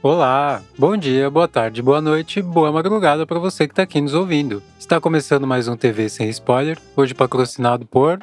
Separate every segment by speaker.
Speaker 1: Olá, bom dia, boa tarde, boa noite, boa madrugada para você que está aqui nos ouvindo. Está começando mais um TV sem spoiler, hoje patrocinado por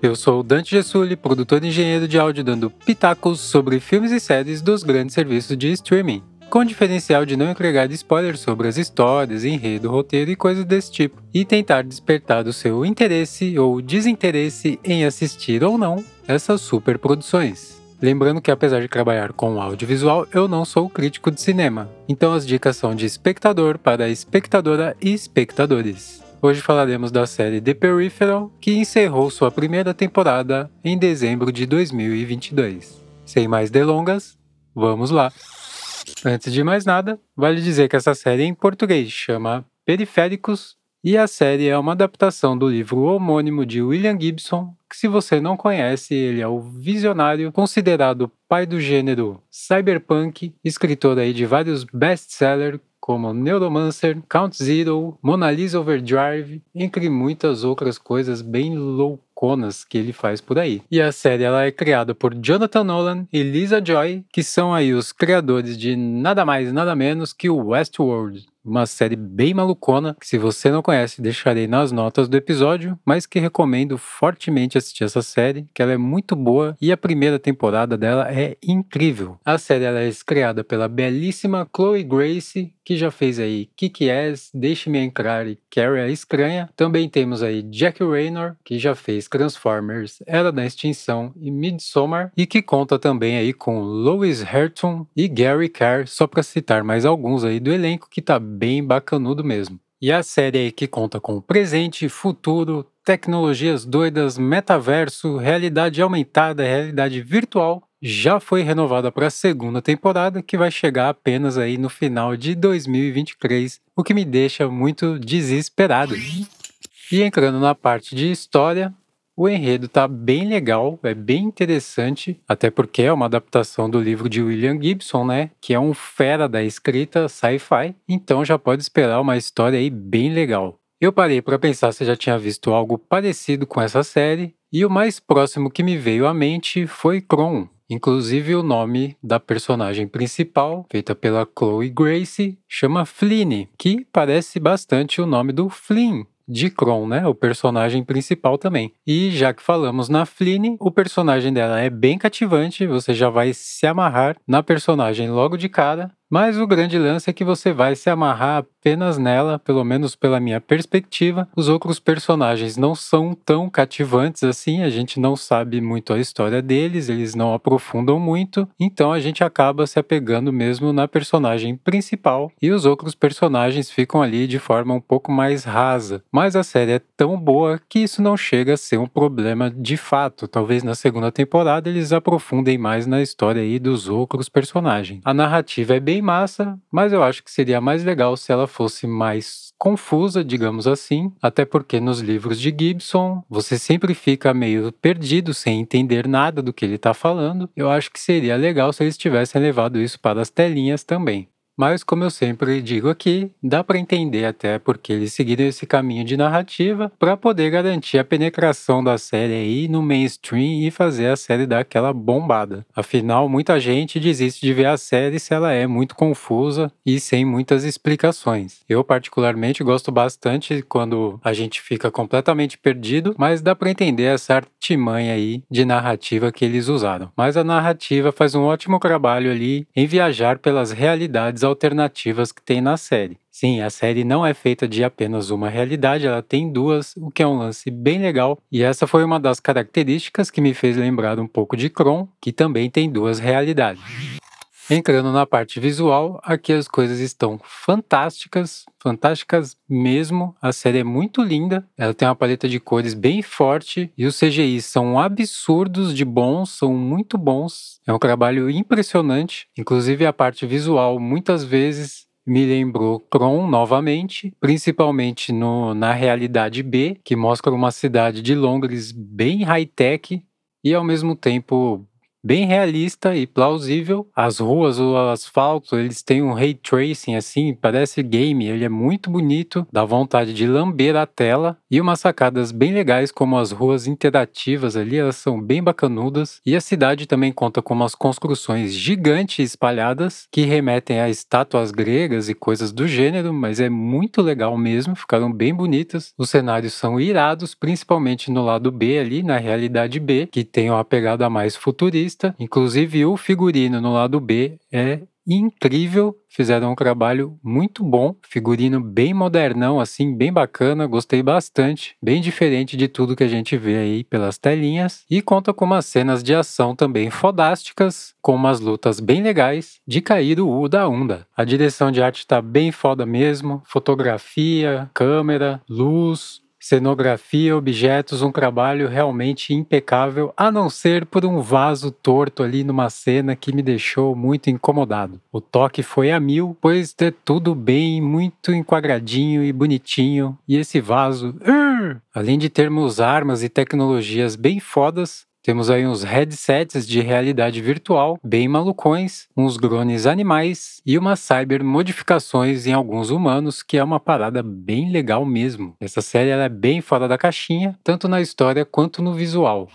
Speaker 1: Eu sou o Dante Gessulli, produtor e engenheiro de áudio dando pitacos sobre filmes e séries dos grandes serviços de streaming, com diferencial de não entregar spoilers sobre as histórias, enredo, roteiro e coisas desse tipo, e tentar despertar o seu interesse ou desinteresse em assistir ou não essas superproduções. Lembrando que apesar de trabalhar com audiovisual, eu não sou crítico de cinema, então as dicas são de espectador para espectadora e espectadores. Hoje falaremos da série The Peripheral, que encerrou sua primeira temporada em dezembro de 2022. Sem mais delongas, vamos lá! Antes de mais nada, vale dizer que essa série em português chama Periféricos e a série é uma adaptação do livro homônimo de William Gibson, que se você não conhece, ele é o visionário considerado pai do gênero cyberpunk, escritor aí de vários best-sellers como Neuromancer, Count Zero, Mona Lisa Overdrive, entre muitas outras coisas bem louconas que ele faz por aí. E a série ela é criada por Jonathan Nolan e Lisa Joy, que são aí os criadores de nada mais nada menos que o Westworld, uma série bem malucona, que se você não conhece, deixarei nas notas do episódio, mas que recomendo fortemente assistir essa série, que ela é muito boa e a primeira temporada dela é incrível. A série ela é criada pela belíssima Chloe Grace, que já fez aí Kick-Ass, Deixe-me Entrar e Carrie a Estranha. Também temos aí Jack Raynor, que já fez Transformers, Era da Extinção e Midsommar, e que conta também aí com Lois Herton e Gary Carr, só para citar mais alguns aí do elenco que tá bem bacanudo mesmo. E a série aí que conta com presente, futuro, tecnologias doidas, metaverso, realidade aumentada, realidade virtual, já foi renovada para a segunda temporada, que vai chegar apenas aí no final de 2023, o que me deixa muito desesperado. E entrando na parte de história, o enredo tá bem legal, é bem interessante, até porque é uma adaptação do livro de William Gibson, né? Que é um fera da escrita sci-fi, então já pode esperar uma história aí bem legal. Eu parei para pensar se já tinha visto algo parecido com essa série, e o mais próximo que me veio à mente foi Kron. Inclusive o nome da personagem principal, feita pela Chloe Grace, chama Flynn, que parece bastante o nome do Flynn de Kron, né? O personagem principal também. E já que falamos na Flynn, o personagem dela é bem cativante, você já vai se amarrar na personagem logo de cara. Mas o grande lance é que você vai se amarrar apenas nela, pelo menos pela minha perspectiva. Os outros personagens não são tão cativantes assim, a gente não sabe muito a história deles, eles não aprofundam muito, então a gente acaba se apegando mesmo na personagem principal e os outros personagens ficam ali de forma um pouco mais rasa. Mas a série é tão boa que isso não chega a ser um problema de fato. Talvez na segunda temporada eles aprofundem mais na história aí dos outros personagens. A narrativa é bem massa, mas eu acho que seria mais legal se ela fosse mais confusa, digamos assim, até porque nos livros de Gibson você sempre fica meio perdido sem entender nada do que ele está falando. Eu acho que seria legal se eles tivessem levado isso para as telinhas também. Mas, como eu sempre digo aqui, dá para entender até porque eles seguiram esse caminho de narrativa para poder garantir a penetração da série aí no mainstream e fazer a série dar aquela bombada. Afinal, muita gente desiste de ver a série se ela é muito confusa e sem muitas explicações. Eu, particularmente, gosto bastante quando a gente fica completamente perdido, mas dá para entender essa artimanha aí de narrativa que eles usaram. Mas a narrativa faz um ótimo trabalho ali em viajar pelas realidades alternativas que tem na série. Sim, a série não é feita de apenas uma realidade, ela tem duas, o que é um lance bem legal. E essa foi uma das características que me fez lembrar um pouco de Kron, que também tem duas realidades. Entrando na parte visual, aqui as coisas estão fantásticas, fantásticas mesmo. A série é muito linda, ela tem uma paleta de cores bem forte e os CGIs são absurdos de bons, são muito bons. É um trabalho impressionante, inclusive a parte visual muitas vezes me lembrou Tron novamente, principalmente no, na realidade B, que mostra uma cidade de Londres bem high-tech e ao mesmo tempo bem realista e plausível. As ruas, o asfalto, eles têm um ray tracing assim, parece game, ele é muito bonito, dá vontade de lamber a tela e umas sacadas bem legais como as ruas interativas ali, elas são bem bacanudas e a cidade também conta com umas construções gigantes espalhadas que remetem a estátuas gregas e coisas do gênero, mas é muito legal mesmo, ficaram bem bonitas. Os cenários são irados, principalmente no lado B ali, na realidade B, que tem uma pegada mais futurista. Inclusive o figurino no lado B é incrível, fizeram um trabalho muito bom, figurino bem modernão, assim, bem bacana, gostei bastante, bem diferente de tudo que a gente vê aí pelas telinhas, e conta com umas cenas de ação também fodásticas, com umas lutas bem legais, de cair o U da onda. A direção de arte tá bem foda mesmo, fotografia, câmera, luz, cenografia, objetos, um trabalho realmente impecável, a não ser por um vaso torto ali numa cena que me deixou muito incomodado. O toque foi a mil, pois é tudo bem, muito enquadradinho e bonitinho, e esse vaso, além de termos armas e tecnologias bem fodas, temos aí uns headsets de realidade virtual bem malucões, uns drones animais e umas cyber modificações em alguns humanos, que é uma parada bem legal mesmo. Essa série é bem fora da caixinha, tanto na história quanto no visual.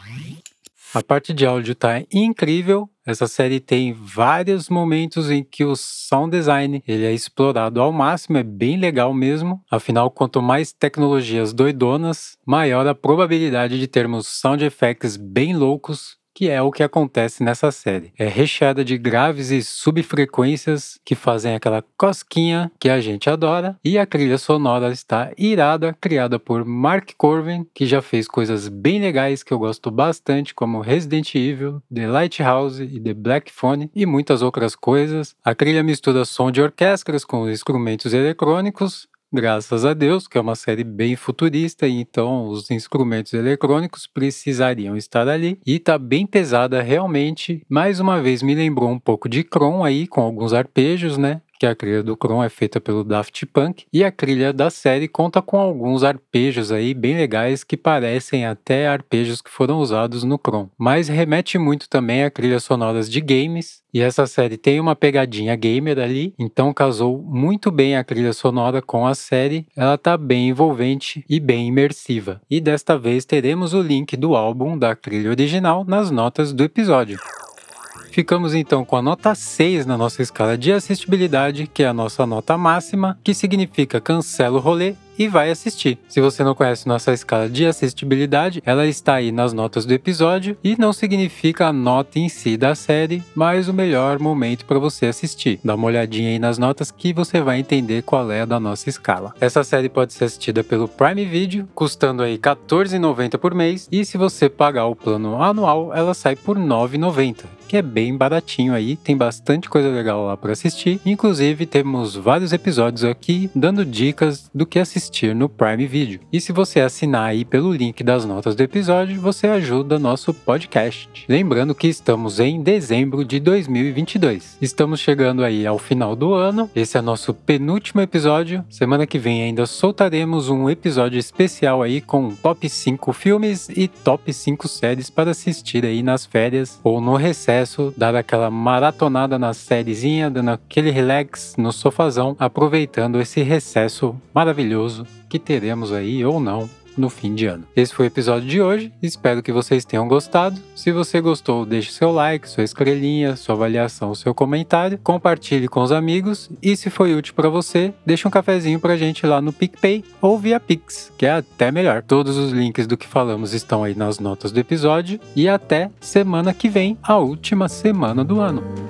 Speaker 1: A parte de áudio tá incrível. Essa série tem vários momentos em que o sound design ele é explorado ao máximo, é bem legal mesmo. Afinal, quanto mais tecnologias doidonas, maior a probabilidade de termos sound effects bem loucos que é o que acontece nessa série. É recheada de graves e subfrequências que fazem aquela cosquinha que a gente adora, e a trilha sonora está irada, criada por Mark Corvin, que já fez coisas bem legais que eu gosto bastante, como Resident Evil, The Lighthouse e The Black Phone e muitas outras coisas. A trilha mistura som de orquestras com instrumentos eletrônicos, Graças a Deus, que é uma série bem futurista, e então os instrumentos eletrônicos precisariam estar ali. E tá bem pesada realmente. Mais uma vez me lembrou um pouco de Kron aí, com alguns arpejos, né? Que a trilha do Kron é feita pelo Daft Punk, e a trilha da série conta com alguns arpejos aí bem legais que parecem até arpejos que foram usados no Kron. Mas remete muito também a trilhas sonoras de games, e essa série tem uma pegadinha gamer ali, então casou muito bem a trilha sonora com a série. Ela tá bem envolvente e bem imersiva. E desta vez teremos o link do álbum da trilha original nas notas do episódio. Ficamos então com a nota 6 na nossa escala de assistibilidade, que é a nossa nota máxima, que significa cancela o rolê e vai assistir. Se você não conhece nossa escala de assistibilidade, ela está aí nas notas do episódio e não significa a nota em si da série, mas o melhor momento para você assistir. Dá uma olhadinha aí nas notas que você vai entender qual é a da nossa escala. Essa série pode ser assistida pelo Prime Video, custando aí R$14,90 por mês, e se você pagar o plano anual, ela sai por R$9,90 que é bem baratinho aí, tem bastante coisa legal lá para assistir. Inclusive, temos vários episódios aqui dando dicas do que assistir assistir no Prime Video. E se você assinar aí pelo link das notas do episódio, você ajuda nosso podcast. Lembrando que estamos em dezembro de 2022. Estamos chegando aí ao final do ano. Esse é nosso penúltimo episódio. Semana que vem ainda soltaremos um episódio especial aí com top 5 filmes e top 5 séries para assistir aí nas férias ou no recesso, dar aquela maratonada na sériezinha, dando aquele relax no sofazão, aproveitando esse recesso maravilhoso que teremos aí ou não no fim de ano. Esse foi o episódio de hoje, espero que vocês tenham gostado. Se você gostou, deixe seu like, sua estrelinha, sua avaliação, seu comentário, compartilhe com os amigos e se foi útil para você, deixe um cafezinho pra gente lá no PicPay ou via Pix, que é até melhor. Todos os links do que falamos estão aí nas notas do episódio e até semana que vem, a última semana do ano.